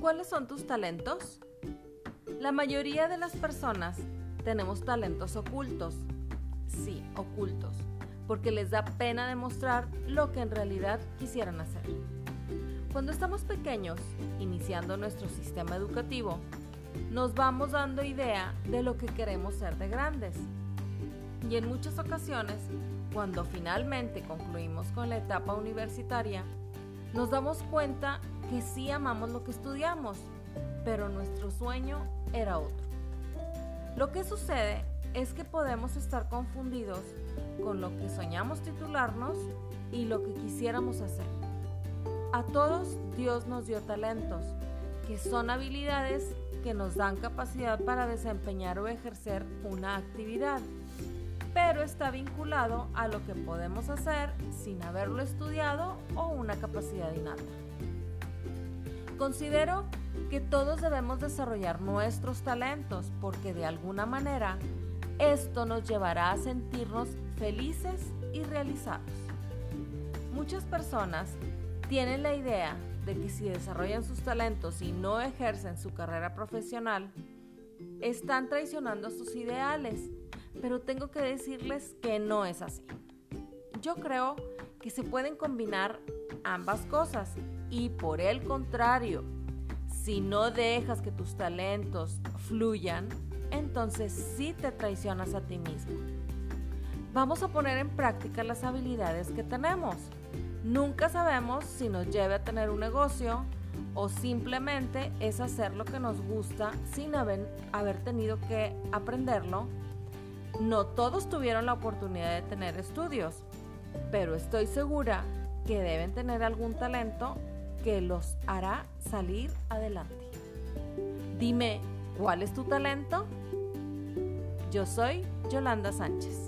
¿Cuáles son tus talentos? La mayoría de las personas tenemos talentos ocultos. Sí, ocultos. Porque les da pena demostrar lo que en realidad quisieran hacer. Cuando estamos pequeños, iniciando nuestro sistema educativo, nos vamos dando idea de lo que queremos ser de grandes. Y en muchas ocasiones, cuando finalmente concluimos con la etapa universitaria, nos damos cuenta que sí amamos lo que estudiamos, pero nuestro sueño era otro. Lo que sucede es que podemos estar confundidos con lo que soñamos titularnos y lo que quisiéramos hacer. A todos Dios nos dio talentos, que son habilidades que nos dan capacidad para desempeñar o ejercer una actividad, pero está vinculado a lo que podemos hacer sin haberlo estudiado o una capacidad innata. Considero que todos debemos desarrollar nuestros talentos porque de alguna manera esto nos llevará a sentirnos felices y realizados. Muchas personas tienen la idea de que si desarrollan sus talentos y no ejercen su carrera profesional, están traicionando sus ideales, pero tengo que decirles que no es así. Yo creo que se pueden combinar ambas cosas y por el contrario, si no dejas que tus talentos fluyan, entonces sí te traicionas a ti mismo. Vamos a poner en práctica las habilidades que tenemos. Nunca sabemos si nos lleve a tener un negocio o simplemente es hacer lo que nos gusta sin haber, haber tenido que aprenderlo. No todos tuvieron la oportunidad de tener estudios, pero estoy segura que deben tener algún talento que los hará salir adelante. Dime, ¿cuál es tu talento? Yo soy Yolanda Sánchez.